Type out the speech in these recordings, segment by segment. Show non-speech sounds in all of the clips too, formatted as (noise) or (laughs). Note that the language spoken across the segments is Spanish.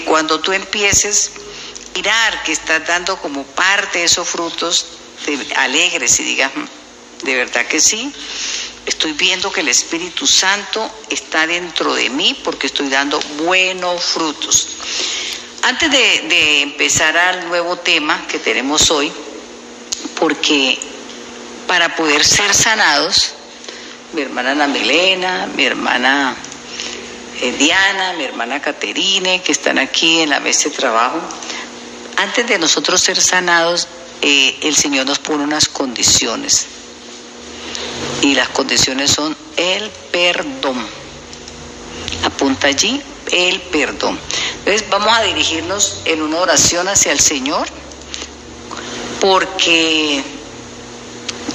cuando tú empieces a mirar que estás dando como parte de esos frutos, te alegres y digas, "Mm, de verdad que sí, estoy viendo que el Espíritu Santo está dentro de mí porque estoy dando buenos frutos. Antes de, empezar al nuevo tema que tenemos hoy, porque para poder ser sanados, mi hermana Ana Milena, mi hermana Diana, mi hermana Caterine, que están aquí en la mesa de trabajo, antes de nosotros ser sanados, eh, el Señor nos pone unas condiciones. Y las condiciones son el perdón. Apunta allí el perdón. Entonces vamos a dirigirnos en una oración hacia el Señor, porque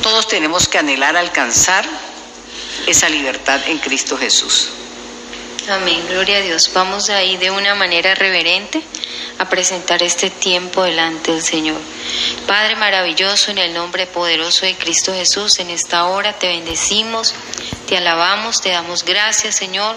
todos tenemos que anhelar alcanzar esa libertad en Cristo Jesús. Amén, gloria a Dios. Vamos ahí de una manera reverente a presentar este tiempo delante del Señor. Padre maravilloso, en el nombre poderoso de Cristo Jesús, en esta hora te bendecimos, te alabamos, te damos gracias, Señor,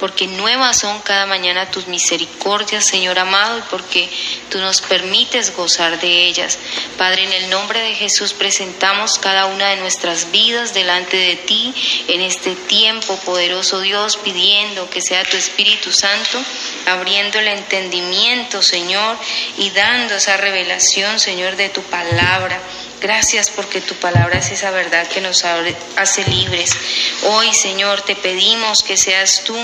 porque nuevas son cada mañana tus misericordias, Señor amado, y porque tú nos permites gozar de ellas. Padre, en el nombre de Jesús presentamos cada una de nuestras vidas delante de ti en este tiempo, poderoso Dios, pidiendo que sea tu Espíritu Santo abriendo el entendimiento, Señor, y dando esa revelación, Señor, de tu palabra. Gracias porque tu palabra es esa verdad que nos hace libres. Hoy, Señor, te pedimos que seas tú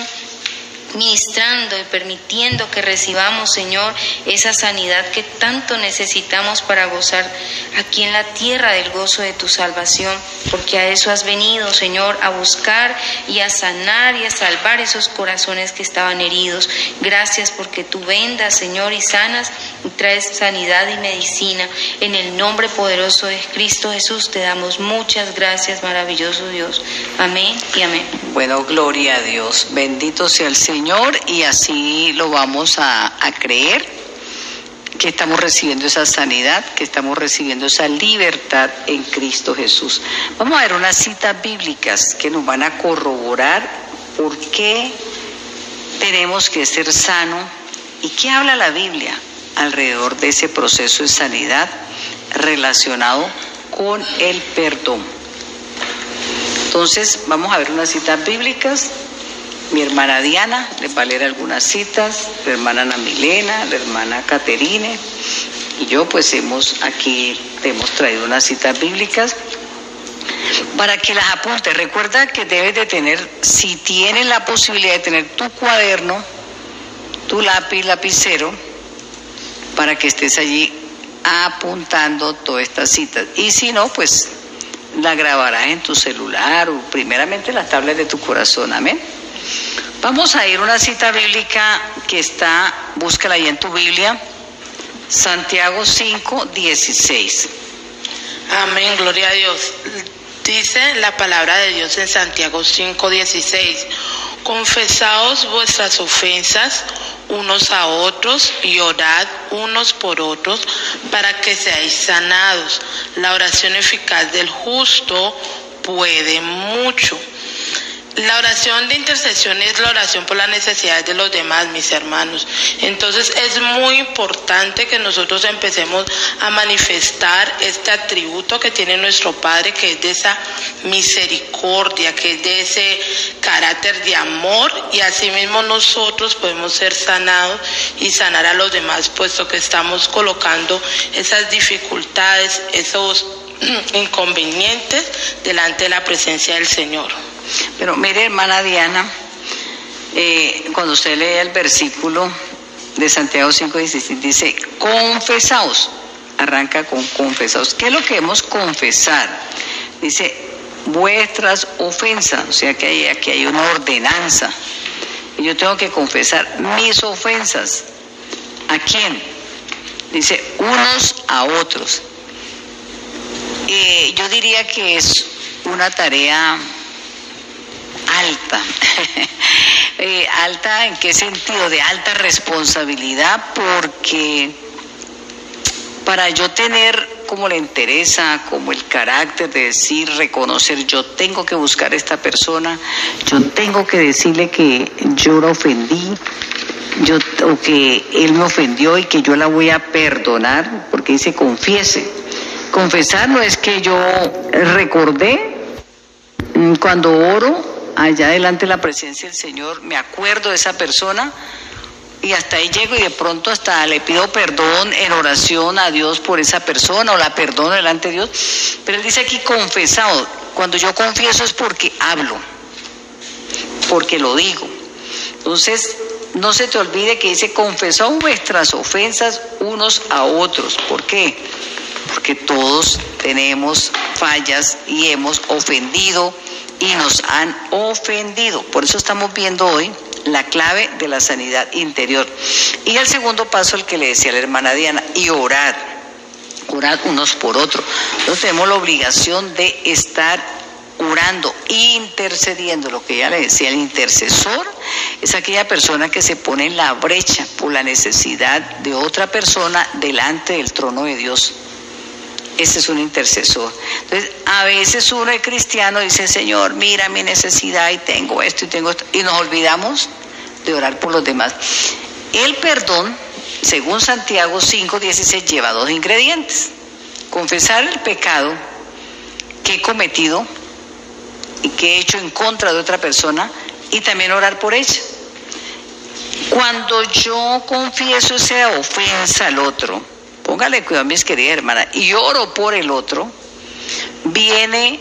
ministrando y permitiendo que recibamos, Señor, esa sanidad que tanto necesitamos para gozar aquí en la tierra del gozo de tu salvación, porque a eso has venido, Señor, a buscar y a sanar y a salvar esos corazones que estaban heridos. Gracias porque tú vendas, Señor, y sanas y traes sanidad y medicina. En el nombre poderoso de Cristo Jesús te damos muchas gracias, maravilloso Dios. Amén y amén. Bueno, gloria a Dios. Bendito sea el Señor y así lo vamos a, a creer, que estamos recibiendo esa sanidad, que estamos recibiendo esa libertad en Cristo Jesús. Vamos a ver unas citas bíblicas que nos van a corroborar por qué tenemos que ser sano y qué habla la Biblia alrededor de ese proceso de sanidad relacionado con el perdón. Entonces, vamos a ver unas citas bíblicas. Mi hermana Diana les va a leer algunas citas, la hermana Ana Milena, la hermana Caterine y yo pues hemos aquí hemos traído unas citas bíblicas para que las apuntes. Recuerda que debes de tener, si tienes la posibilidad de tener tu cuaderno, tu lápiz, lapicero, para que estés allí apuntando todas estas citas. Y si no, pues la grabarás en tu celular o primeramente en las tablas de tu corazón. Amén. Vamos a ir a una cita bíblica que está, búscala ahí en tu Biblia, Santiago 5, 16. Amén, gloria a Dios. Dice la palabra de Dios en Santiago 5:16, confesaos vuestras ofensas unos a otros y orad unos por otros para que seáis sanados. La oración eficaz del justo puede mucho. La oración de intercesión es la oración por las necesidades de los demás, mis hermanos. Entonces es muy importante que nosotros empecemos a manifestar este atributo que tiene nuestro Padre, que es de esa misericordia, que es de ese carácter de amor y asimismo nosotros podemos ser sanados y sanar a los demás, puesto que estamos colocando esas dificultades, esos (clears throat) inconvenientes delante de la presencia del Señor. Pero mire, hermana Diana, eh, cuando usted lee el versículo de Santiago 5:16, dice, confesaos, arranca con confesaos. ¿Qué es lo que hemos confesar? Dice, vuestras ofensas, o sea que hay, aquí hay una ordenanza. Y yo tengo que confesar mis ofensas. ¿A quién? Dice, unos a otros. Eh, yo diría que es una tarea alta. (laughs) Eh, alta en qué sentido? De alta responsabilidad porque para yo tener como la interesa, como el carácter de decir, reconocer, yo tengo que buscar a esta persona, yo tengo que decirle que yo la ofendí, yo, o que él me ofendió y que yo la voy a perdonar, porque dice confiese. Confesar no es que yo recordé mm, cuando oro allá delante de la presencia del Señor, me acuerdo de esa persona y hasta ahí llego y de pronto hasta le pido perdón en oración a Dios por esa persona o la perdono delante de Dios. Pero él dice aquí confesado. Cuando yo confieso es porque hablo, porque lo digo. Entonces, no se te olvide que dice confesó vuestras ofensas unos a otros. ¿Por qué? Porque todos tenemos fallas y hemos ofendido y nos han ofendido. Por eso estamos viendo hoy la clave de la sanidad interior. Y el segundo paso, el que le decía la hermana Diana, y orad. Orad unos por otros. Nosotros tenemos la obligación de estar orando, intercediendo, lo que ella le decía, el intercesor es aquella persona que se pone en la brecha por la necesidad de otra persona delante del trono de Dios. Ese es un intercesor. Entonces, a veces uno es cristiano dice, Señor, mira mi necesidad y tengo esto y tengo esto. Y nos olvidamos de orar por los demás. El perdón, según Santiago 5:16, lleva dos ingredientes. Confesar el pecado que he cometido y que he hecho en contra de otra persona y también orar por ella. Cuando yo confieso esa ofensa al otro, póngale cuidado mis queridas hermanas, y oro por el otro, viene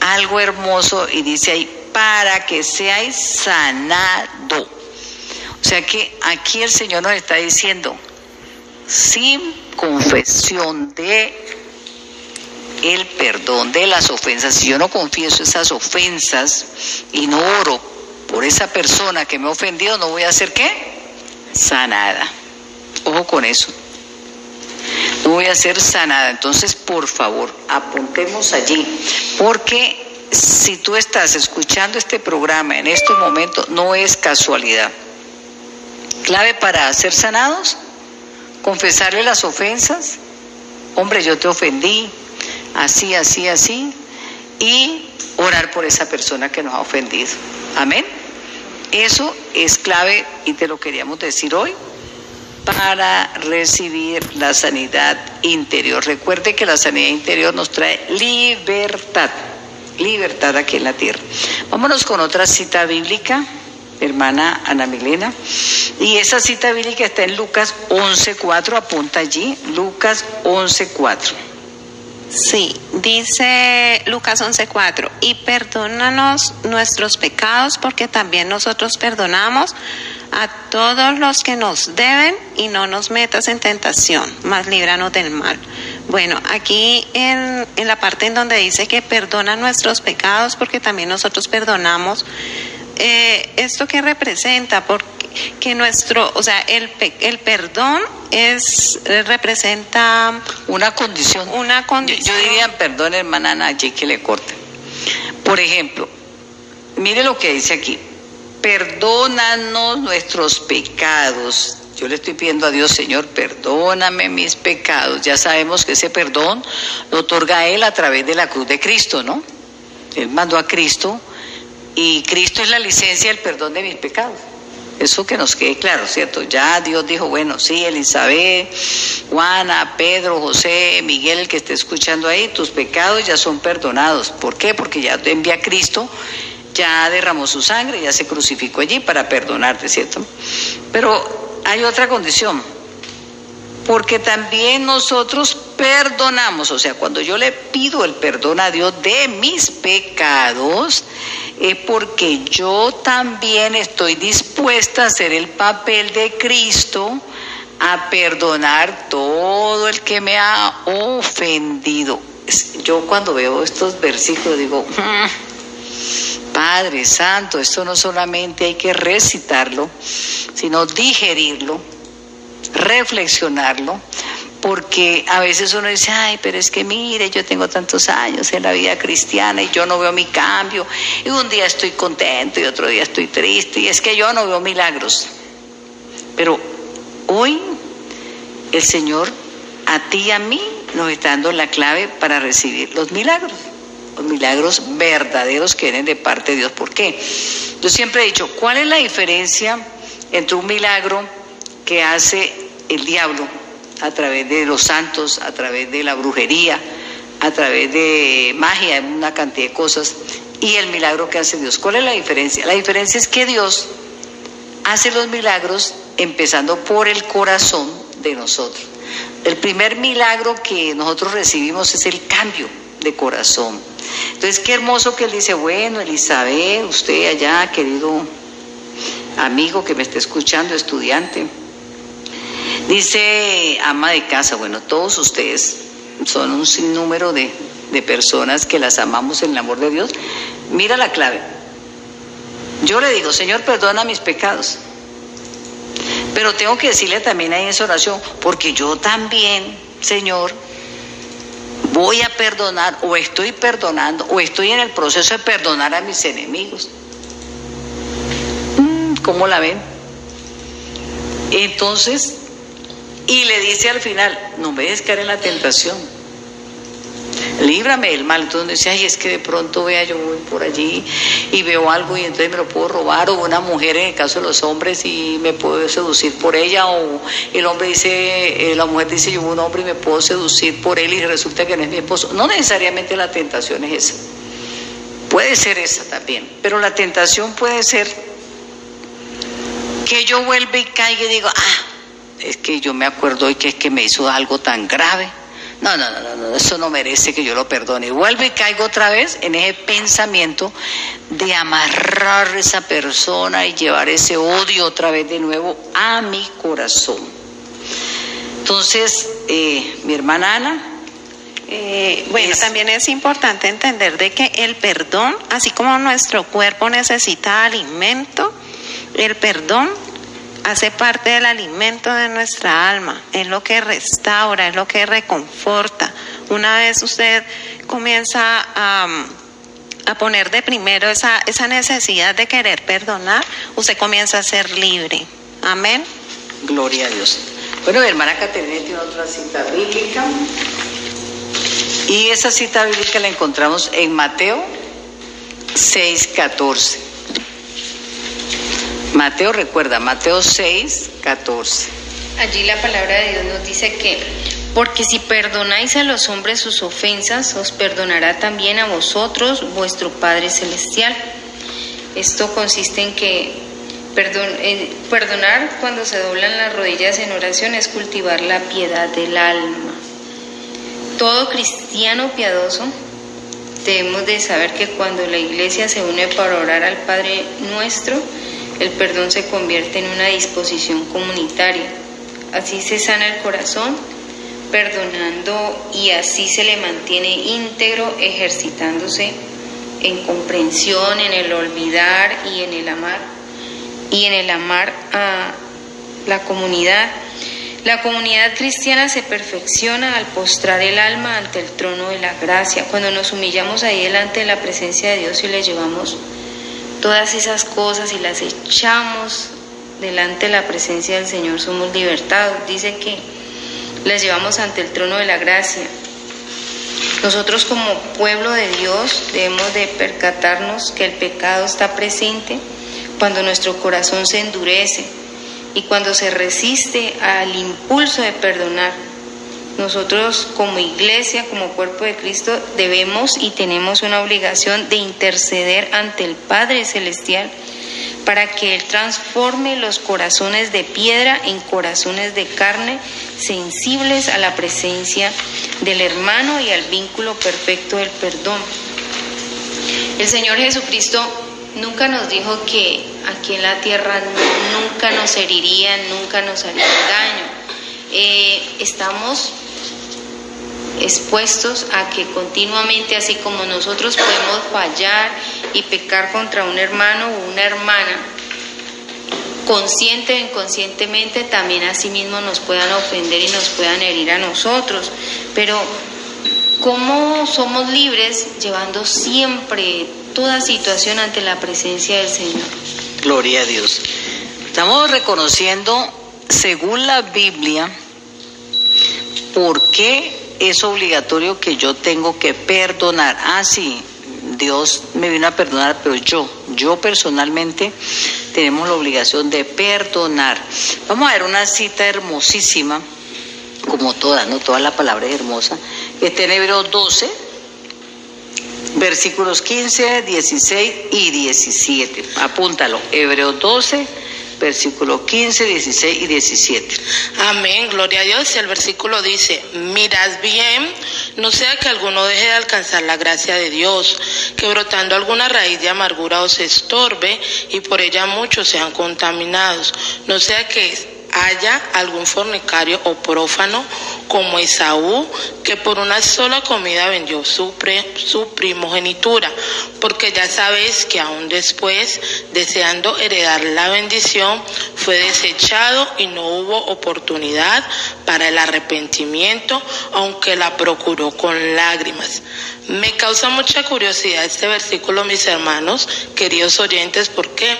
algo hermoso y dice ahí, para que seáis sanado. O sea que aquí el Señor nos está diciendo, sin confesión de el perdón de las ofensas, si yo no confieso esas ofensas y no oro por esa persona que me ha ofendido, no voy a hacer qué? Sanada. Ojo con eso no voy a ser sanada. Entonces, por favor, apuntemos allí, porque si tú estás escuchando este programa en estos momentos, no es casualidad. Clave para ser sanados, confesarle las ofensas. Hombre, yo te ofendí, así, así, así, y orar por esa persona que nos ha ofendido. Amén. Eso es clave y te lo queríamos decir hoy para recibir la sanidad interior. Recuerde que la sanidad interior nos trae libertad, libertad aquí en la tierra. Vámonos con otra cita bíblica, hermana Ana Milena. Y esa cita bíblica está en Lucas 11.4, apunta allí, Lucas 11.4. Sí, dice Lucas 11:4, y perdónanos nuestros pecados porque también nosotros perdonamos a todos los que nos deben y no nos metas en tentación, más líbranos del mal. Bueno, aquí en, en la parte en donde dice que perdona nuestros pecados porque también nosotros perdonamos, eh, ¿esto qué representa? Porque que nuestro, o sea, el, el perdón es representa una condición. Una condición. Yo, diría, perdón, hermana allí que le corte. Por ejemplo, mire lo que dice aquí perdónanos nuestros pecados. Yo le estoy pidiendo a Dios, Señor, perdóname mis pecados. Ya sabemos que ese perdón lo otorga Él a través de la cruz de Cristo, ¿no? Él mandó a Cristo y Cristo es la licencia del perdón de mis pecados. Eso que nos quede claro, ¿cierto? Ya Dios dijo, bueno, sí, Elizabeth, Juana, Pedro, José, Miguel, el que esté escuchando ahí, tus pecados ya son perdonados. ¿Por qué? Porque ya envía a Cristo ya derramó su sangre, ya se crucificó allí para perdonarte, ¿cierto? Pero hay otra condición, porque también nosotros perdonamos, o sea, cuando yo le pido el perdón a Dios de mis pecados, es porque yo también estoy dispuesta a hacer el papel de Cristo, a perdonar todo el que me ha ofendido. Yo cuando veo estos versículos digo, mm, Padre Santo, esto no solamente hay que recitarlo, sino digerirlo, reflexionarlo, porque a veces uno dice, ay, pero es que mire, yo tengo tantos años en la vida cristiana y yo no veo mi cambio, y un día estoy contento y otro día estoy triste, y es que yo no veo milagros. Pero hoy el Señor a ti y a mí nos está dando la clave para recibir los milagros milagros verdaderos que vienen de parte de Dios. ¿Por qué? Yo siempre he dicho, ¿cuál es la diferencia entre un milagro que hace el diablo a través de los santos, a través de la brujería, a través de magia, una cantidad de cosas, y el milagro que hace Dios. ¿Cuál es la diferencia? La diferencia es que Dios hace los milagros empezando por el corazón de nosotros. El primer milagro que nosotros recibimos es el cambio de corazón. Entonces, qué hermoso que él dice, bueno, Elizabeth, usted allá, querido amigo que me está escuchando, estudiante, dice ama de casa, bueno, todos ustedes son un sinnúmero de, de personas que las amamos en el amor de Dios. Mira la clave. Yo le digo, Señor, perdona mis pecados. Pero tengo que decirle también ahí en esa oración, porque yo también, Señor, voy a perdonar o estoy perdonando o estoy en el proceso de perdonar a mis enemigos. Mm, ¿Cómo la ven? Entonces, y le dice al final, no me dejes caer en la tentación líbrame del mal. Entonces dice, ay, es que de pronto vea, yo voy por allí y veo algo y entonces me lo puedo robar, o una mujer en el caso de los hombres y me puedo seducir por ella, o el hombre dice, eh, la mujer dice, yo un hombre y me puedo seducir por él y resulta que no es mi esposo. No necesariamente la tentación es esa. Puede ser esa también, pero la tentación puede ser que yo vuelva y caiga y digo, ah, es que yo me acuerdo hoy que es que me hizo algo tan grave no, no, no, no, eso no merece que yo lo perdone. Y vuelvo y caigo otra vez en ese pensamiento de amarrar a esa persona y llevar ese odio otra vez de nuevo a mi corazón. Entonces, eh, mi hermana Ana. Eh, bueno, también es importante entender de que el perdón, así como nuestro cuerpo necesita alimento, el perdón hace parte del alimento de nuestra alma, es lo que restaura, es lo que reconforta. Una vez usted comienza a, poner de primero esa, esa necesidad de querer perdonar, usted comienza a ser libre. Amén. Gloria a Dios. Bueno, mi hermana Caterina tiene otra cita bíblica. Y esa cita bíblica la encontramos en Mateo 6, 14. Mateo recuerda, Mateo 6, 14. Allí la palabra de Dios nos dice que, porque si perdonáis a los hombres sus ofensas, os perdonará también a vosotros vuestro Padre Celestial. Esto consiste en que perdonar cuando se doblan las rodillas en oración es cultivar la piedad del alma. Todo cristiano piadoso debemos de saber que cuando la iglesia se une para orar al Padre nuestro, el perdón se convierte en una disposición comunitaria. Así se sana el corazón, perdonando y así se le mantiene íntegro, ejercitándose en comprensión, en el olvidar y en el amar, y en el amar a la comunidad. La comunidad cristiana se perfecciona al postrar el alma ante el trono de la gracia, cuando nos humillamos ahí delante de la presencia de Dios y le llevamos todas esas cosas y las echamos delante de la presencia del Señor, somos libertados. Dice que las llevamos ante el trono de la gracia. Nosotros como pueblo de Dios debemos de percatarnos que el pecado está presente cuando nuestro corazón se endurece y cuando se resiste al impulso de perdonar nosotros como iglesia, como cuerpo de Cristo, debemos y tenemos una obligación de interceder ante el Padre Celestial para que Él transforme los corazones de piedra en corazones de carne, sensibles a la presencia del hermano y al vínculo perfecto del perdón. El Señor Jesucristo nunca nos dijo que aquí en la tierra nunca nos herirían, nunca nos harían daño. Eh, estamos expuestos a que continuamente, así como nosotros podemos fallar y pecar contra un hermano o una hermana, consciente o inconscientemente, también así mismo nos puedan ofender y nos puedan herir a nosotros. Pero, ¿cómo somos libres llevando siempre toda situación ante la presencia del Señor? Gloria a Dios. Estamos reconociendo, según la Biblia, por qué es obligatorio que yo tengo que perdonar. Ah, sí, Dios me vino a perdonar, pero yo, yo personalmente, tenemos la obligación de perdonar. Vamos a ver una cita hermosísima, como toda, no toda la palabra es hermosa, que está en Hebreos 12, versículos 15, 16 y 17. Apúntalo, Hebreos 12, versículos 15, 16 y 17. Amén, gloria a Dios. El versículo dice, mirad bien, no sea que alguno deje de alcanzar la gracia de Dios, que brotando alguna raíz de amargura os estorbe y por ella muchos sean contaminados. No sea que haya algún fornicario o prófano como Esaú, que por una sola comida vendió su, su primogenitura, porque ya sabéis que aún después, deseando heredar la bendición, fue desechado y no hubo oportunidad para el arrepentimiento, aunque la procuró con lágrimas. Me causa mucha curiosidad este versículo, mis hermanos, queridos oyentes, ¿por qué?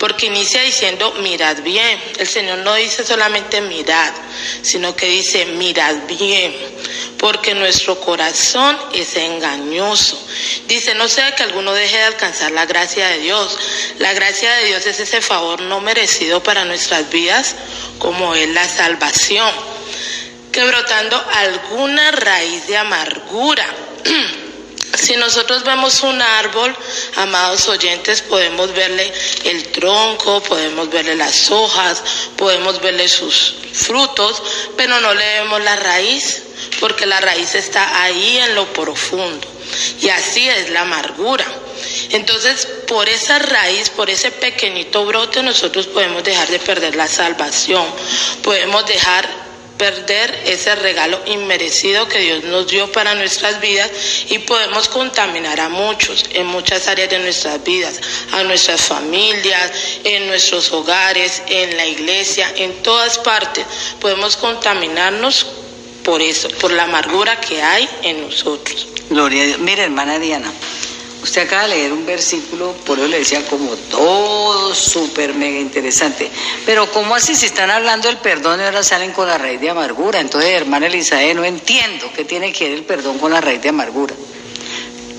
Porque inicia diciendo, mirad bien. El Señor no dice solamente mirad, sino que dice, mirad bien, porque nuestro corazón es engañoso. Dice, no sea que alguno deje de alcanzar la gracia de Dios. La gracia de Dios es ese favor no merecido para nuestras vidas, como es la salvación, que brotando alguna raíz de amargura. (clears throat) Si nosotros vemos un árbol, amados oyentes, podemos verle el tronco, podemos verle las hojas, podemos verle sus frutos, pero no le vemos la raíz, porque la raíz está ahí en lo profundo. Y así es la amargura. Entonces, por esa raíz, por ese pequeñito brote, nosotros podemos dejar de perder la salvación, podemos dejar perder ese regalo inmerecido que Dios nos dio para nuestras vidas y podemos contaminar a muchos en muchas áreas de nuestras vidas, a nuestras familias, en nuestros hogares, en la iglesia, en todas partes. Podemos contaminarnos por eso, por la amargura que hay en nosotros. Gloria a Dios. Mira, hermana Diana, Usted acaba de leer un versículo, por eso le decía como todo súper mega interesante. Pero ¿cómo así si están hablando del perdón y ahora salen con la raíz de amargura? Entonces, hermana Elizabeth, no entiendo qué tiene que ver el perdón con la raíz de amargura.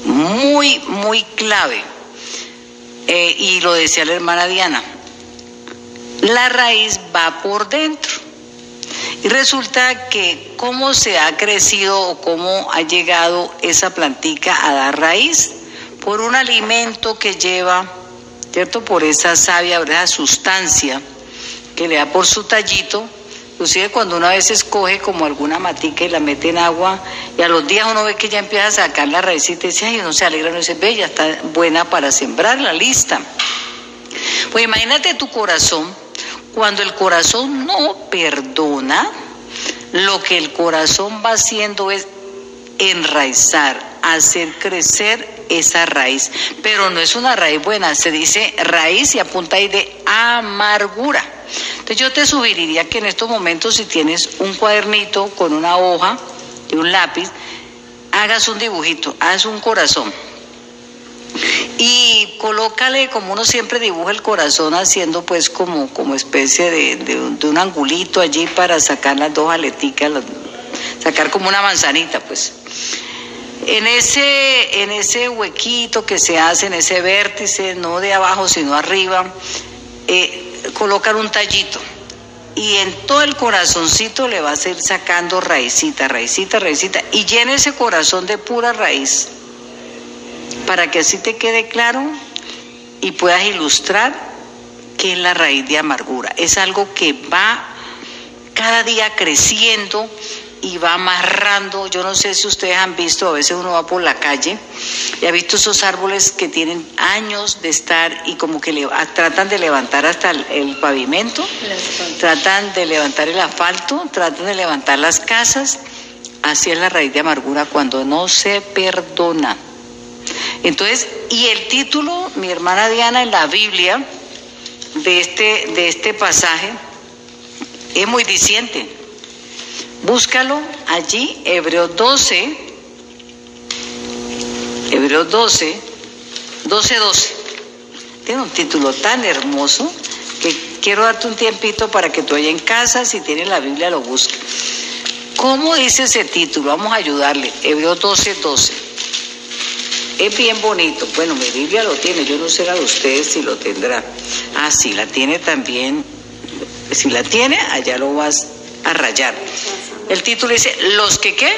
Muy, muy clave. Eh, y lo decía la hermana Diana. La raíz va por dentro. Y resulta que cómo se ha crecido o cómo ha llegado esa plantica a dar raíz por un alimento que lleva, ¿cierto? Por esa savia, esa sustancia que le da por su tallito. Inclusive cuando una vez escoge como alguna matica y la mete en agua y a los días uno ve que ya empieza a sacar la raícita y dice, ay, uno se alegra, no dice, ve, ya está buena para sembrar la lista. Pues imagínate tu corazón, cuando el corazón no perdona, lo que el corazón va haciendo es enraizar, hacer crecer esa raíz, pero no es una raíz buena, se dice raíz y apunta ahí de amargura. Entonces yo te sugeriría que en estos momentos si tienes un cuadernito con una hoja y un lápiz, hagas un dibujito, haz un corazón. Y colócale como uno siempre dibuja el corazón haciendo pues como, como especie de, de, un, angulito allí para sacar las dos aleticas, sacar como una manzanita pues. En ese, en ese huequito que se hace, en ese vértice, no de abajo sino arriba, eh, colocar un tallito. Y en todo el corazoncito le vas a ir sacando raicita, raicita, raicita. Y llena ese corazón de pura raíz. Para que así te quede claro y puedas ilustrar qué es la raíz de amargura. Es algo que va cada día creciendo y va amarrando. Yo no sé si ustedes han visto, a veces uno va por la calle y ha visto esos árboles que tienen años de estar y como que le, tratan de levantar hasta el, pavimento, tratan de levantar el asfalto, tratan de levantar las casas. Así es la raíz de amargura cuando no se perdona. Entonces, y el título, mi hermana Diana, en la Biblia de este, de este pasaje, es muy diciente Búscalo allí, Hebreos 12, Hebreos 12, 12, 12. Tiene un título tan hermoso que quiero darte un tiempito para que tú allá en casa, si tienes la Biblia, lo busques. ¿Cómo dice ese título? Vamos a ayudarle. Hebreos 12, 12. es bien bonito. Bueno, mi Biblia lo tiene, yo no sé la de ustedes si lo tendrá. Ah, sí, la tiene también. Si la tiene, allá lo vas a rayar. El título dice, ¿los que qué?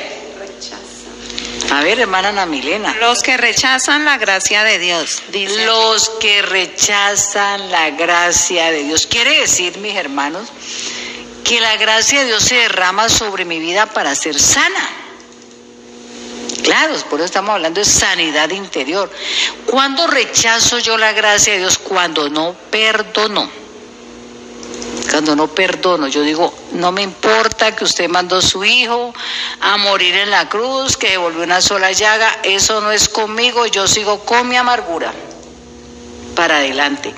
A ver, hermana Ana Milena. Los que rechazan la gracia de Dios, dice. Los que rechazan la gracia de Dios. Quiere decir, mis hermanos, que la gracia de Dios se derrama sobre mi vida para ser sana. Claro, por eso estamos hablando de sanidad interior. ¿Cuándo rechazo yo la gracia de Dios? Cuando no perdono. Cuando no perdono, yo digo, no me importa que usted mandó a su hijo a morir en la cruz, que devolvió una sola llaga, eso no es conmigo, yo sigo con mi amargura para adelante.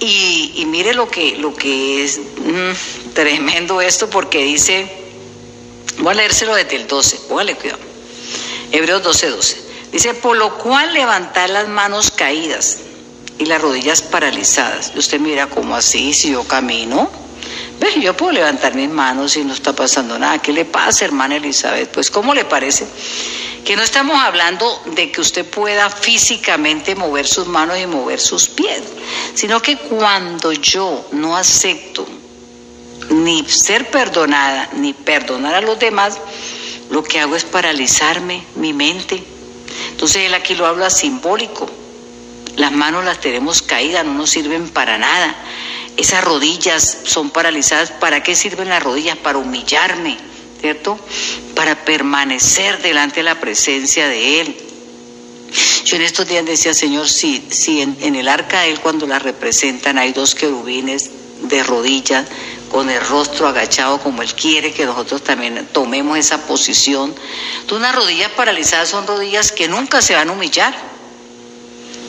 Y, mire lo que, lo que es mm, tremendo esto, porque dice, voy a leérselo desde el 12, póngale cuidado. Hebreos 12, 12. Dice, por lo cual levantar las manos caídas y las rodillas paralizadas. Y usted mira, ¿cómo así? Si yo camino, ¿ves? Yo puedo levantar mis manos y no está pasando nada. ¿Qué le pasa, hermana Elizabeth? Pues, ¿cómo le parece? Que no estamos hablando de que usted pueda físicamente mover sus manos y mover sus pies, sino que cuando yo no acepto ni ser perdonada, ni perdonar a los demás, lo que hago es paralizarme mi mente. Entonces él aquí lo habla simbólico. Las manos las tenemos caídas, no nos sirven para nada. Esas rodillas son paralizadas. ¿Para qué sirven las rodillas? Para humillarme, ¿cierto? Para permanecer delante de la presencia de Él. Yo en estos días decía, Señor, si, si en, en el arca de Él cuando la representan hay dos querubines de rodillas, con el rostro agachado como Él quiere que nosotros también tomemos esa posición. Entonces, unas rodillas paralizadas son rodillas que nunca se van a humillar,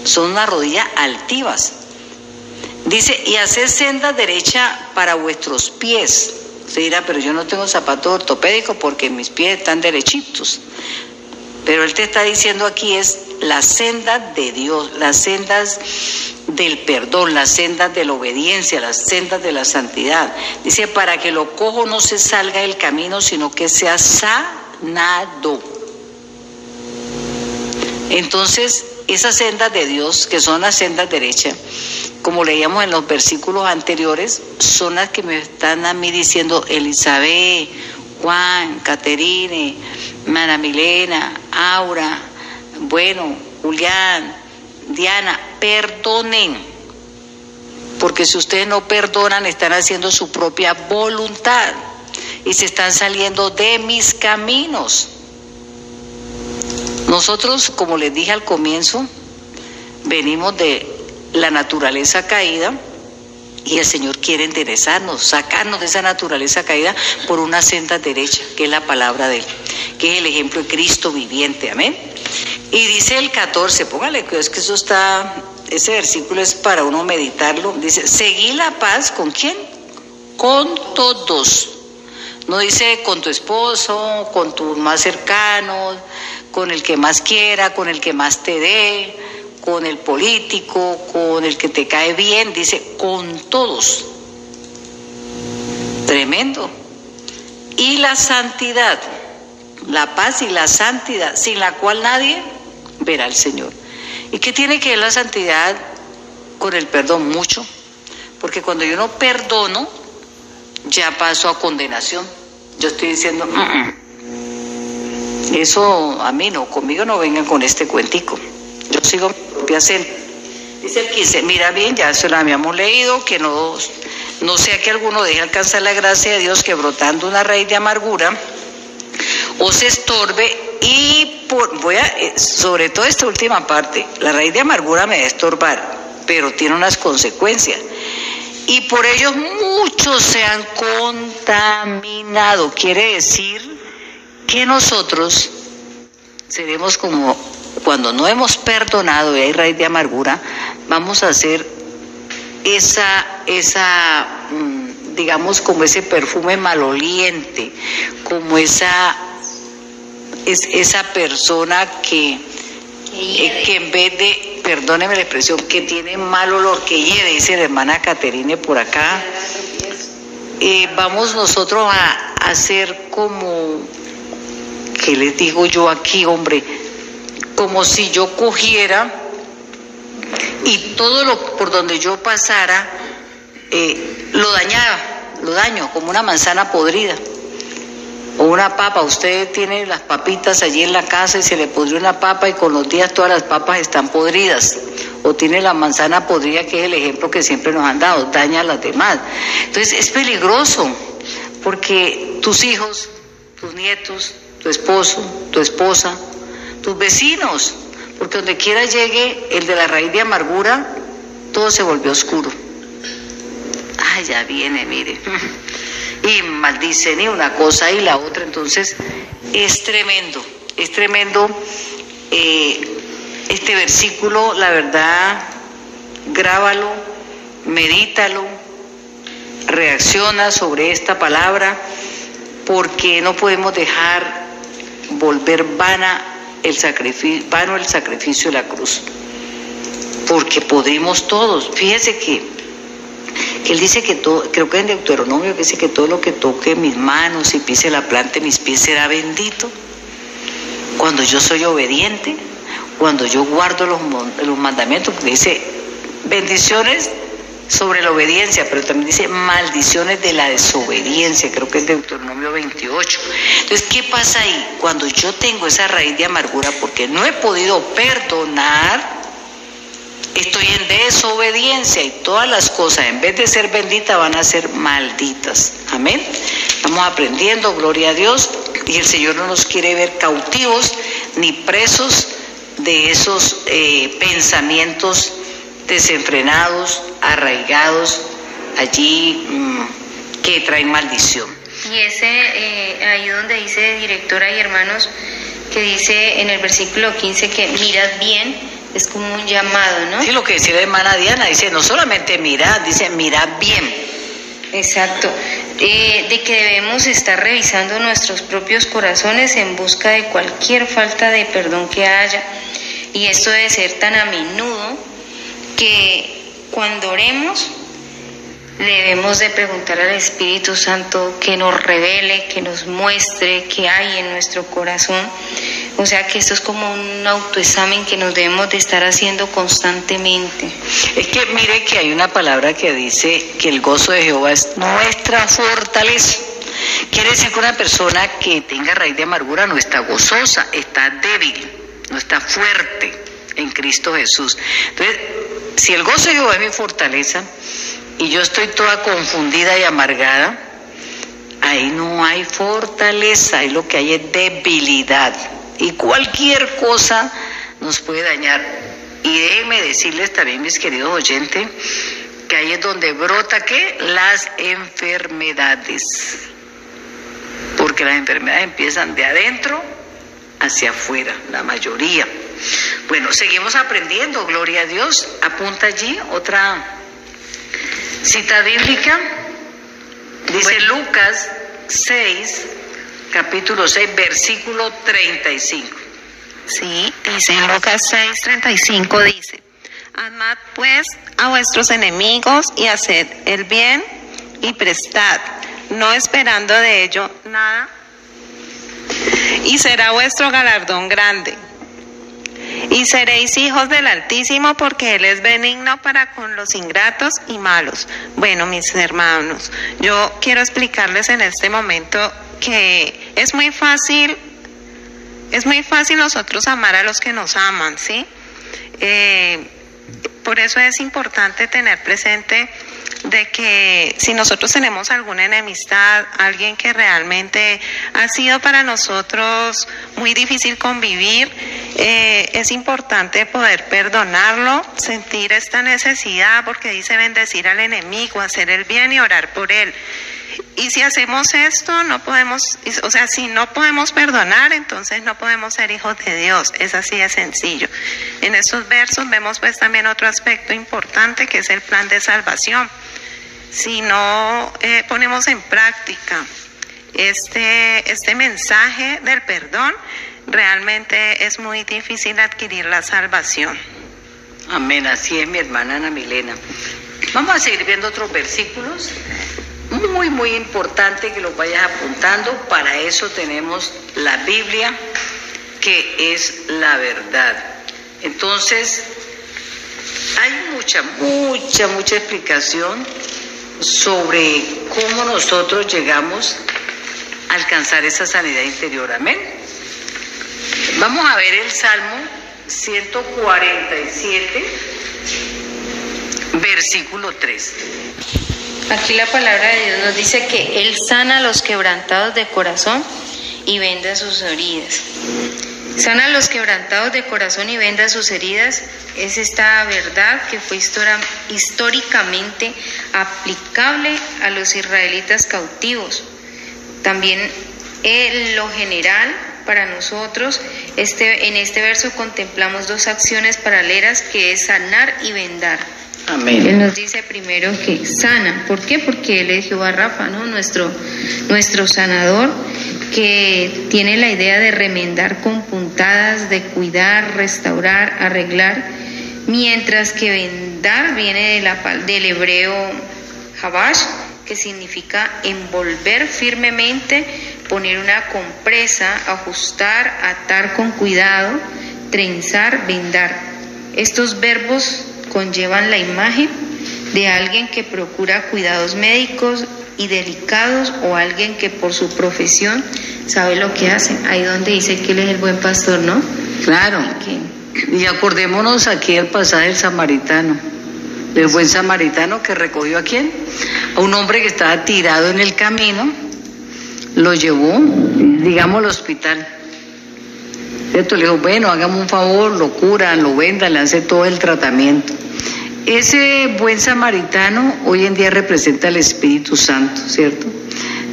son unas rodillas altivas. Dice, y hacer senda derecha para vuestros pies. Se dirá, pero yo no tengo zapatos ortopédicos porque mis pies están derechitos. Pero Él te está diciendo aquí es la senda de Dios, las sendas del perdón, las sendas de la obediencia, las sendas de la santidad. Dice, para que lo cojo no se salga del camino, sino que sea sanado. Entonces, esas sendas de Dios, que son las sendas derechas, como leíamos en los versículos anteriores, son las que me están a mí diciendo Elizabeth, Juan, Caterine, Mana Milena, Aura, bueno, Julián, Diana, perdonen. Porque si ustedes no perdonan, están haciendo su propia voluntad y se están saliendo de mis caminos. Nosotros, como les dije al comienzo, venimos de la naturaleza caída y el Señor quiere enderezarnos, sacarnos de esa naturaleza caída por una senda derecha, que es la palabra de Él, que es el ejemplo de Cristo viviente. Amén. Y dice el 14, póngale que es que eso está, ese versículo es para uno meditarlo. Dice, seguí la paz con quién? Con todos. No dice con tu esposo, con tus más cercanos, con el que más quiera, con el que más te dé, con el político, con el que te cae bien, dice con todos. Tremendo. Y la santidad, la paz y la santidad, sin la cual nadie verá al Señor. ¿Y qué tiene que ver la santidad con el perdón? Mucho. Porque cuando yo no perdono, ya paso a condenación. Yo estoy diciendo, "Mm, mm, eso a mí no, conmigo no vengan con este cuentico. Yo sigo mi propia senda. Dice el 15, mira bien, ya se lo habíamos leído, que no, no sea que alguno deje alcanzar la gracia de Dios que brotando una raíz de amargura o se estorbe y por, voy a, eh, sobre todo esta última parte, la raíz de amargura me va a estorbar, pero tiene unas consecuencias. Y por ello muchos se han contaminado. Quiere decir que nosotros seremos como cuando no hemos perdonado y hay raíz de amargura, vamos a hacer esa, esa, mm, digamos, como ese perfume maloliente, como esa, es, esa persona que, eh, que en vez de, perdóneme la expresión, que tiene mal olor, que hiede, dice la hermana Caterine por acá, eh, vamos nosotros a hacer como, ¿qué les digo yo aquí, hombre? como si yo cogiera y todo lo por donde yo pasara eh, lo dañaba, lo daño, como una manzana podrida o una papa. Usted tiene las papitas allí en la casa y se le podrió una papa y con los días todas las papas están podridas. O tiene la manzana podrida, que es el ejemplo que siempre nos han dado, daña a las demás. Entonces es peligroso porque tus hijos, tus nietos, tu esposo, tu esposa, tus vecinos, porque donde quiera llegue el de la raíz de amargura, todo se volvió oscuro. Ay, ya viene, mire. (laughs) Y maldicen y una cosa y la otra, entonces es tremendo, es tremendo eh, este versículo, la verdad, grábalo, medítalo, reacciona sobre esta palabra, porque no podemos dejar volver vana el sacrificio, vano el sacrificio de la cruz, porque podemos todos. Fíjese que, que él dice que todo, creo que en Deuteronomio dice que todo lo que toque mis manos y pise la planta de mis pies será bendito. Cuando yo soy obediente, cuando yo guardo los, los mandamientos, dice bendiciones sobre la obediencia, pero también dice maldiciones de la desobediencia, creo que es Deuteronomio 28. Entonces, ¿qué pasa ahí? Cuando yo tengo esa raíz de amargura porque no he podido perdonar, estoy en desobediencia y todas las cosas, en vez de ser benditas, van a ser malditas. Amén. Estamos aprendiendo, gloria a Dios, y el Señor no nos quiere ver cautivos ni presos de esos eh, pensamientos desenfrenados, arraigados allí mm, que traen maldición. Y ese, eh, ahí donde dice directora y hermanos, que dice en el versículo 15 que mirad bien, es como un llamado, ¿no? Sí, lo que decía la hermana Diana, dice, no solamente mirad, dice mirad bien. Exacto, eh, de que debemos estar revisando nuestros propios corazones en busca de cualquier falta de perdón que haya. Y esto debe ser tan a menudo que cuando oremos debemos de preguntar al Espíritu Santo que nos revele, que nos muestre qué hay en nuestro corazón. O sea que esto es como un autoexamen que nos debemos de estar haciendo constantemente. Es que mire que hay una palabra que dice que el gozo de Jehová es nuestra fortaleza. Quiere decir que una persona que tenga raíz de amargura no está gozosa, está débil, no está fuerte en Cristo Jesús. Entonces, si el gozo de Jehová es mi fortaleza y yo estoy toda confundida y amargada, ahí no hay fortaleza, ahí lo que hay es debilidad. Y cualquier cosa nos puede dañar. Y déjenme decirles también, mis queridos oyentes, que ahí es donde brota que las enfermedades. Porque las enfermedades empiezan de adentro hacia afuera, la mayoría. Bueno, seguimos aprendiendo, gloria a Dios. Apunta allí otra cita bíblica. Dice Lucas 6, capítulo 6, versículo 35. Sí, dice en Lucas 6, 35 dice, amad pues a vuestros enemigos y haced el bien y prestad, no esperando de ello nada, y será vuestro galardón grande y seréis hijos del Altísimo porque Él es benigno para con los ingratos y malos. Bueno, mis hermanos, yo quiero explicarles en este momento que es muy fácil, es muy fácil nosotros amar a los que nos aman, ¿sí? Eh, por eso es importante tener presente de que si nosotros tenemos alguna enemistad, alguien que realmente ha sido para nosotros muy difícil convivir, eh, es importante poder perdonarlo, sentir esta necesidad, porque dice bendecir al enemigo, hacer el bien y orar por él. Y si hacemos esto, no podemos, o sea, si no podemos perdonar, entonces no podemos ser hijos de Dios. Es así de sencillo. En estos versos vemos pues también otro aspecto importante que es el plan de salvación si no eh, ponemos en práctica este, este mensaje del perdón, realmente es muy difícil adquirir la salvación. Amén, así es mi hermana Ana Milena. Vamos a seguir viendo otros versículos. Muy, muy importante que los vayas apuntando. Para eso tenemos la Biblia. que es la verdad. Entonces, hay mucha, mucha, mucha explicación sobre cómo nosotros llegamos a alcanzar esa sanidad interior. Amén. Vamos a ver el Salmo 147, versículo 3. Aquí la palabra de Dios nos dice que Él sana a los quebrantados de corazón y venda sus heridas. Sana a los quebrantados de corazón y venda sus heridas. Es esta verdad que fue históricamente aplicable a los israelitas cautivos. También en lo general para nosotros, este, en este verso contemplamos dos acciones paralelas que es sanar y vendar. Él nos dice primero que sana. ¿Por qué? Porque Él es Jehová Rafa, ¿no? Nuestro, nuestro sanador que tiene la idea de remendar con puntadas, de cuidar, restaurar, arreglar, mientras que vendar viene de la, del hebreo habash, que significa envolver firmemente, poner una compresa, ajustar, atar con cuidado, trenzar, vendar. Estos verbos conllevan la imagen de alguien que procura cuidados médicos y delicados o alguien que por su profesión sabe lo que hace. Ahí donde dice que él es el buen pastor, ¿no? Claro. Y acordémonos aquí el pasaje del samaritano, del buen samaritano que recogió a quién? A un hombre que estaba tirado en el camino, lo llevó, digamos, al hospital. ¿Cierto? Le dijo, bueno, hagamos un favor, lo curan, lo vendan, le hace todo el tratamiento. Ese buen samaritano hoy en día representa al Espíritu Santo, ¿cierto?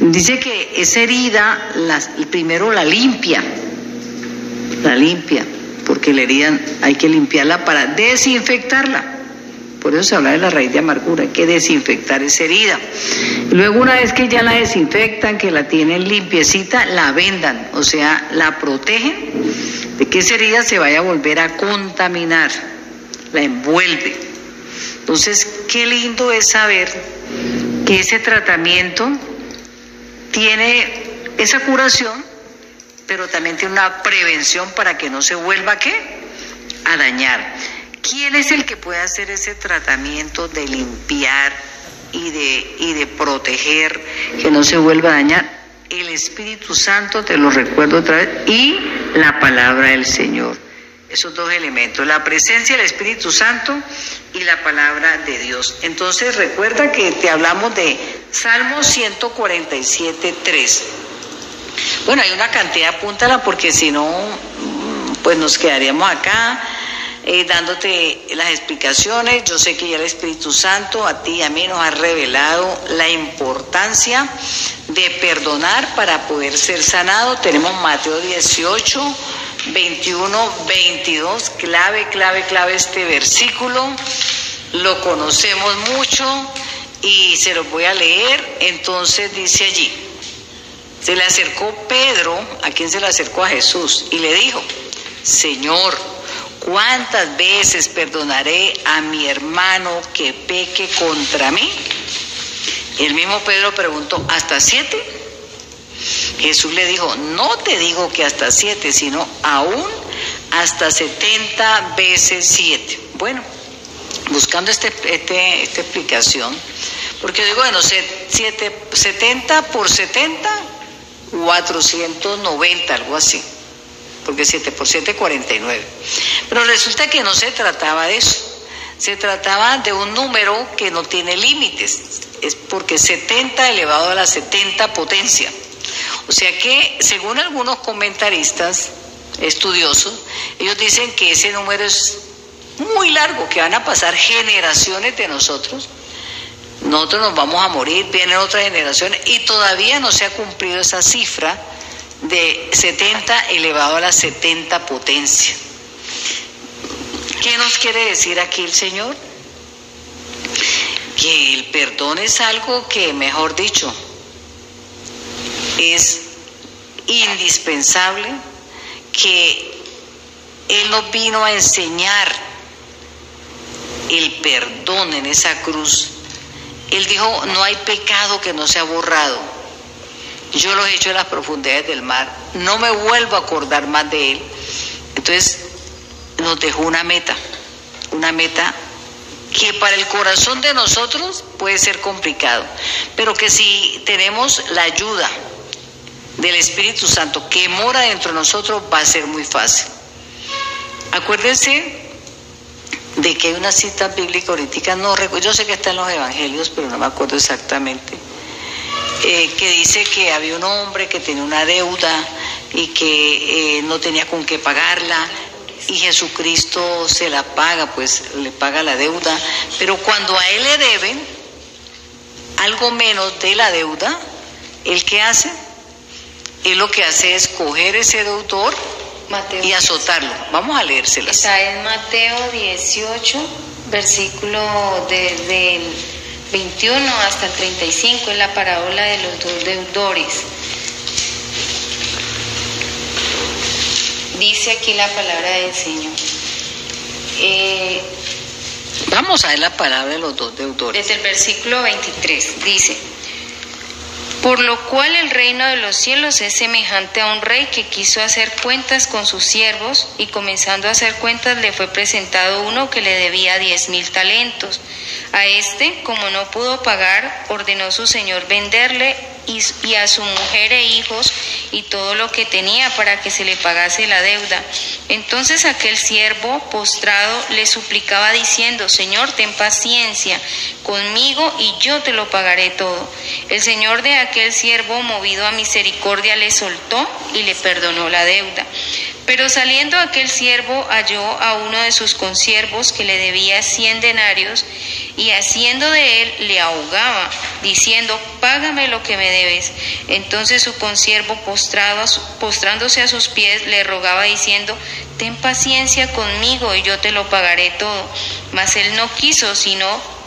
Dice que esa herida, primero la limpia, la limpia, porque la herida hay que limpiarla para desinfectarla. Por eso se habla de la raíz de amargura, hay que desinfectar esa herida. Luego una vez que ya la desinfectan, que la tienen limpiecita, la vendan, o sea, la protegen de que esa herida se vaya a volver a contaminar, la envuelve. Entonces, qué lindo es saber que ese tratamiento tiene esa curación, pero también tiene una prevención para que no se vuelva qué? A dañar. ¿Quién es el que puede hacer ese tratamiento de limpiar y de, y de proteger que no se vuelva a dañar? El Espíritu Santo, te lo recuerdo otra vez, y la palabra del Señor esos dos elementos, la presencia del Espíritu Santo y la palabra de Dios. Entonces recuerda que te hablamos de Salmo 147, 3. Bueno, hay una cantidad, apúntala porque si no, pues nos quedaríamos acá eh, dándote las explicaciones. Yo sé que ya el Espíritu Santo a ti y a mí nos ha revelado la importancia de perdonar para poder ser sanado. Tenemos Mateo 18 21, 22, clave, clave, clave este versículo. Lo conocemos mucho y se lo voy a leer. Entonces dice allí, se le acercó Pedro, a quien se le acercó a Jesús, y le dijo, Señor, ¿cuántas veces perdonaré a mi hermano que peque contra mí? El mismo Pedro preguntó, ¿hasta siete? Jesús le dijo, no te digo que hasta siete, sino aún hasta setenta veces siete. Bueno, buscando este, este, esta explicación, porque digo, bueno, siete, 70 por 70, 490, algo así, porque 7 por 7, 49. Pero resulta que no se trataba de eso, se trataba de un número que no tiene límites, es porque 70 elevado a la 70 potencia. O sea que, según algunos comentaristas estudiosos, ellos dicen que ese número es muy largo, que van a pasar generaciones de nosotros. Nosotros nos vamos a morir, vienen otras generaciones y todavía no se ha cumplido esa cifra de 70 elevado a la 70 potencia. ¿Qué nos quiere decir aquí el Señor? Que el perdón es algo que, mejor dicho, es indispensable que Él nos vino a enseñar el perdón en esa cruz. Él dijo, no hay pecado que no sea borrado. Yo los echo en las profundidades del mar, no me vuelvo a acordar más de él. Entonces nos dejó una meta, una meta que para el corazón de nosotros puede ser complicado, pero que si tenemos la ayuda del Espíritu Santo que mora dentro de nosotros va a ser muy fácil. Acuérdense de que hay una cita bíblica ahorita, no yo sé que está en los evangelios, pero no me acuerdo exactamente, eh, que dice que había un hombre que tenía una deuda y que eh, no tenía con qué pagarla y Jesucristo se la paga, pues le paga la deuda, pero cuando a él le deben algo menos de la deuda, ¿él qué hace? Él lo que hace es coger ese deudor y azotarlo. Vamos a leérselas. Está en Mateo 18, versículo desde 21 hasta el 35, en la parábola de los dos deudores. Dice aquí la palabra del Señor. Eh, Vamos a ver la palabra de los dos deudores. Desde el versículo 23 dice, por lo cual el reino de los cielos es semejante a un rey que quiso hacer cuentas con sus siervos y comenzando a hacer cuentas le fue presentado uno que le debía diez mil talentos. A este, como no pudo pagar, ordenó su señor venderle y, a su mujer e hijos y todo lo que tenía para que se le pagase la deuda. Entonces aquel siervo postrado le suplicaba diciendo, Señor, ten paciencia conmigo y yo te lo pagaré todo. El Señor de aquel siervo, movido a misericordia, le soltó y le perdonó la deuda. Pero saliendo aquel siervo halló a uno de sus consiervos que le debía cien denarios y haciendo de él le ahogaba, diciendo, págame lo que me debes. Entonces su consiervo postrado, postrándose a sus pies le rogaba diciendo, ten paciencia conmigo y yo te lo pagaré todo. Mas él no quiso, sino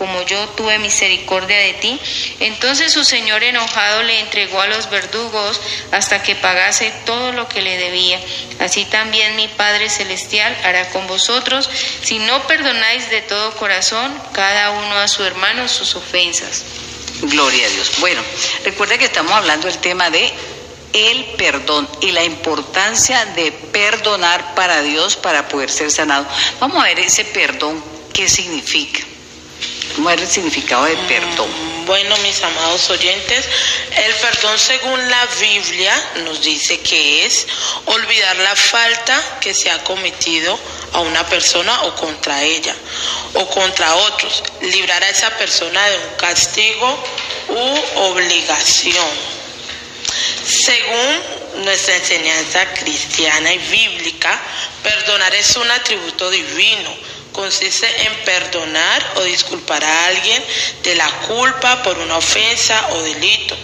Como yo tuve misericordia de ti. Entonces su señor enojado le entregó a los verdugos hasta que pagase todo lo que le debía. Así también mi Padre Celestial hará con vosotros si no perdonáis de todo corazón cada uno a su hermano sus ofensas. Gloria a Dios. Bueno, recuerda que estamos hablando del tema de el perdón y la importancia de perdonar para Dios para poder ser sanado. Vamos a ver ese perdón, qué significa. ¿Cómo es el significado de perdón? Bueno, mis amados oyentes, el perdón según la Biblia nos dice que es olvidar la falta que se ha cometido a una persona o contra ella o contra otros, librar a esa persona de un castigo u obligación. Según nuestra enseñanza cristiana y bíblica, perdonar es un atributo divino consiste en perdonar o disculpar a alguien de la culpa por una ofensa o delito.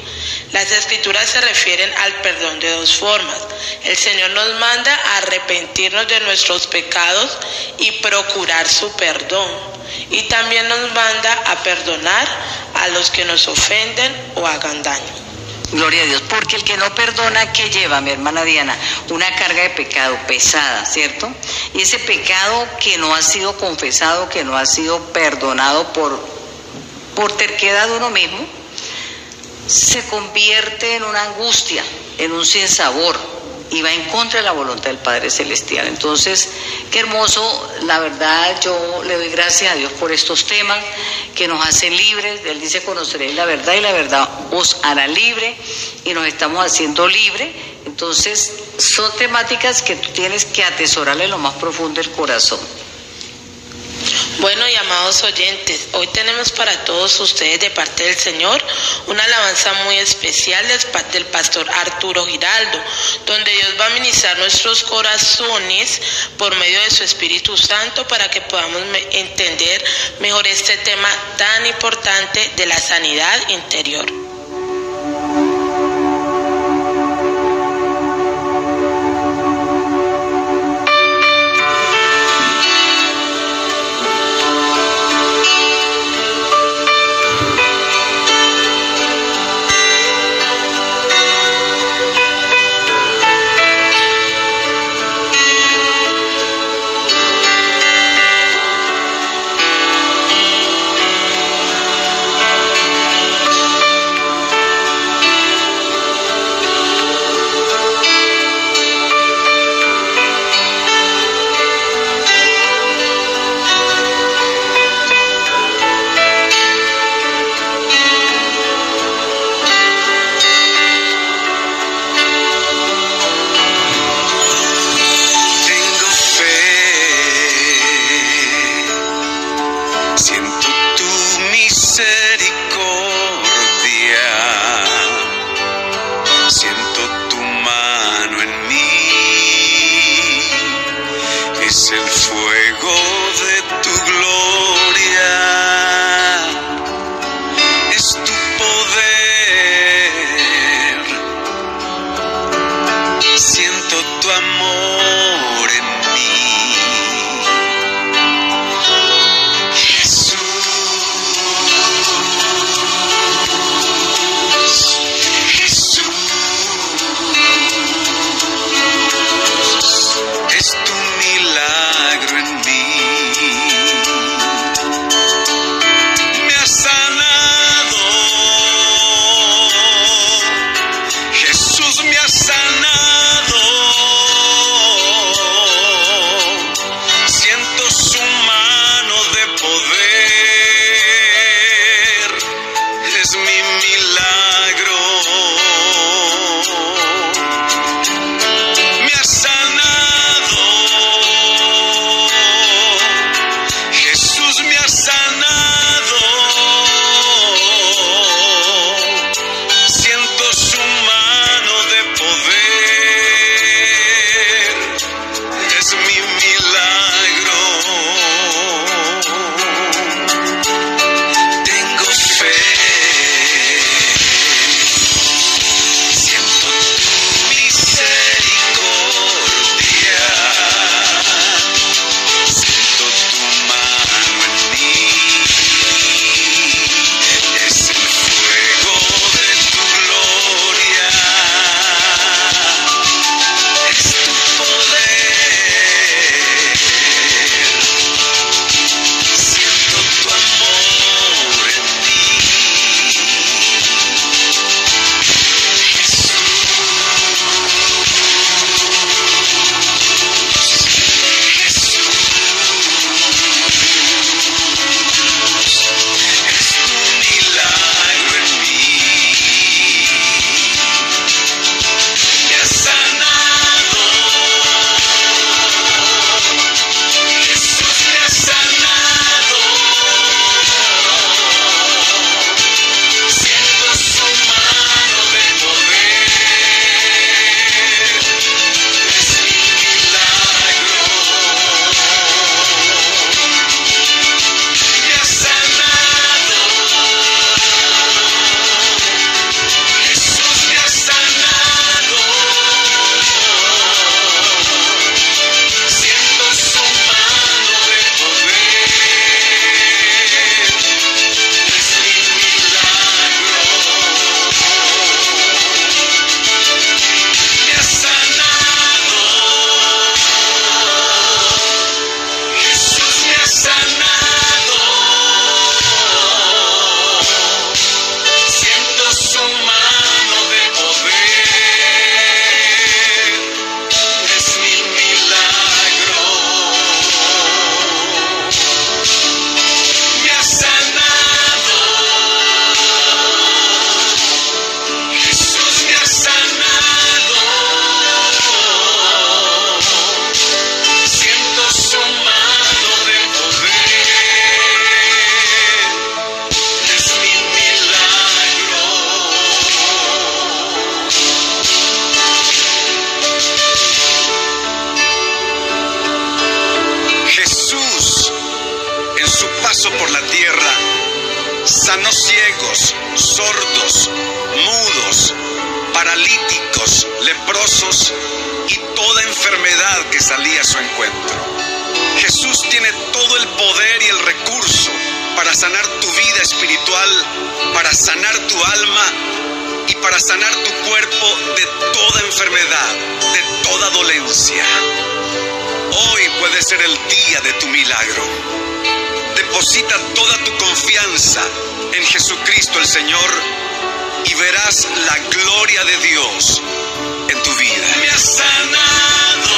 Las escrituras se refieren al perdón de dos formas. El Señor nos manda a arrepentirnos de nuestros pecados y procurar su perdón. Y también nos manda a perdonar a los que nos ofenden o hagan daño. Gloria a Dios, porque el que no perdona, ¿qué lleva, mi hermana Diana? Una carga de pecado pesada, ¿cierto? Y ese pecado que no ha sido confesado, que no ha sido perdonado por, por terquedad de uno mismo, se convierte en una angustia, en un sinsabor, y va en contra de la voluntad del Padre Celestial. Entonces, qué hermoso, la verdad, yo le doy gracias a Dios por estos temas que nos hacen libres. Él dice, conoceréis la verdad y la verdad os hará libre y nos estamos haciendo libre. Entonces, son temáticas que tú tienes que atesorarle lo más profundo del corazón. Bueno y amados oyentes, hoy tenemos para todos ustedes de parte del Señor una alabanza muy especial del pastor Arturo Giraldo, donde Dios va a ministrar nuestros corazones por medio de su Espíritu Santo para que podamos entender mejor este tema tan importante de la sanidad interior. para sanar tu alma y para sanar tu cuerpo de toda enfermedad, de toda dolencia. Hoy puede ser el día de tu milagro. Deposita toda tu confianza en Jesucristo el Señor y verás la gloria de Dios en tu vida. Me sanado.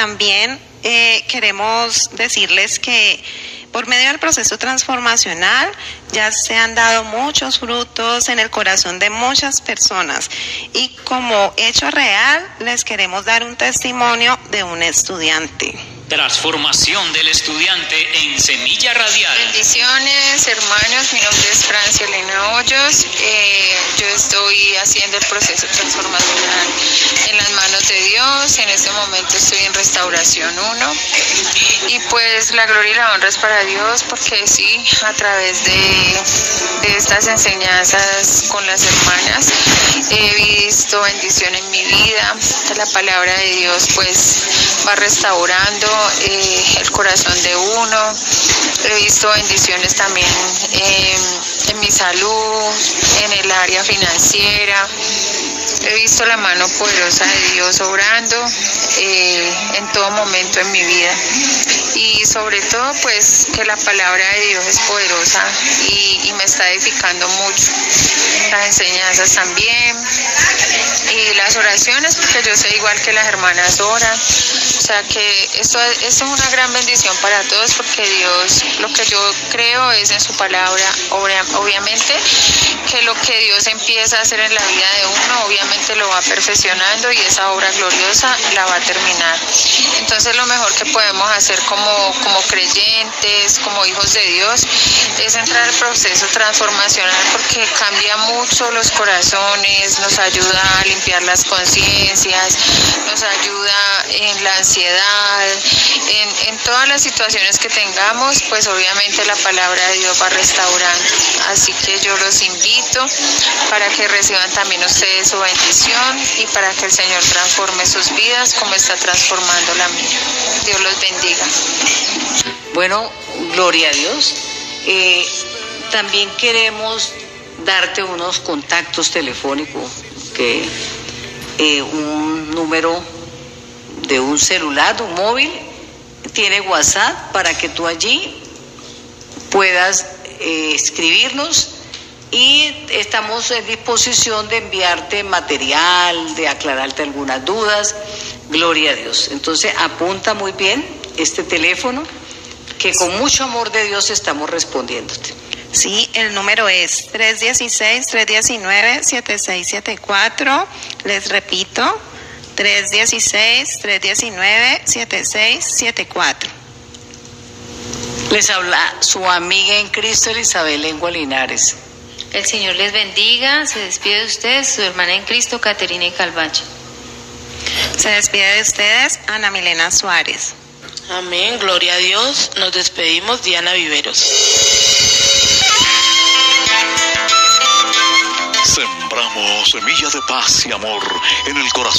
También eh, queremos decirles que por medio del proceso transformacional ya se han dado muchos frutos en el corazón de muchas personas y como hecho real les queremos dar un testimonio de un estudiante. Transformación del estudiante en Semilla Radial. Bendiciones, hermanos. Mi nombre es Francia Elena Hoyos. Eh, yo estoy haciendo el proceso transformacional en las manos de Dios. En este momento estoy en restauración 1. Y pues la gloria y la honra es para Dios porque sí, a través de, de estas enseñanzas con las hermanas he visto bendición en mi vida. La palabra de Dios pues va restaurando eh, el corazón de uno. He visto bendiciones también eh, en mi salud, en el área financiera. He visto la mano poderosa de Dios obrando eh, en todo momento en mi vida. Y sobre todo, pues que la palabra de Dios es poderosa y, y me está edificando mucho. Las enseñanzas también. Y las oraciones, porque yo sé igual que las hermanas oran. O sea que esto, esto es una gran bendición para todos porque Dios, lo que yo creo es en su palabra, obviamente que lo que Dios empieza a hacer en la vida de uno, obviamente lo va perfeccionando y esa obra gloriosa la va a terminar. Entonces lo mejor que podemos hacer como, como creyentes, como hijos de Dios, es entrar al proceso transformacional porque cambia mucho los corazones, nos ayuda a limpiar las conciencias, nos ayuda en la ansiedad, en, todas las situaciones que tengamos, pues obviamente la palabra de Dios va restaurando. Así que yo los invito para que reciban también ustedes su bendición y para que el Señor transforme sus vidas como está transformando la mía. Dios los bendiga. Bueno, gloria a Dios. Eh, también queremos darte unos contactos telefónicos, que eh, un número de un celular, un móvil, tiene WhatsApp para que tú allí puedas eh, escribirnos y estamos en disposición de enviarte material, de aclararte algunas dudas. Gloria a Dios. Entonces apunta muy bien este teléfono que con mucho amor de Dios estamos respondiéndote. Sí, el número es 316-319-7674. Les repito, 316-319-7674. Les habla su amiga en Cristo Elizabeth Lengua Linares. El Señor les bendiga. Se despide de ustedes su hermana en Cristo, Caterina y Calvache. Se despide de ustedes Ana Milena Suárez. Amén, gloria a Dios. Nos despedimos, Diana Viveros. Sembramos semilla de paz y amor en el corazón.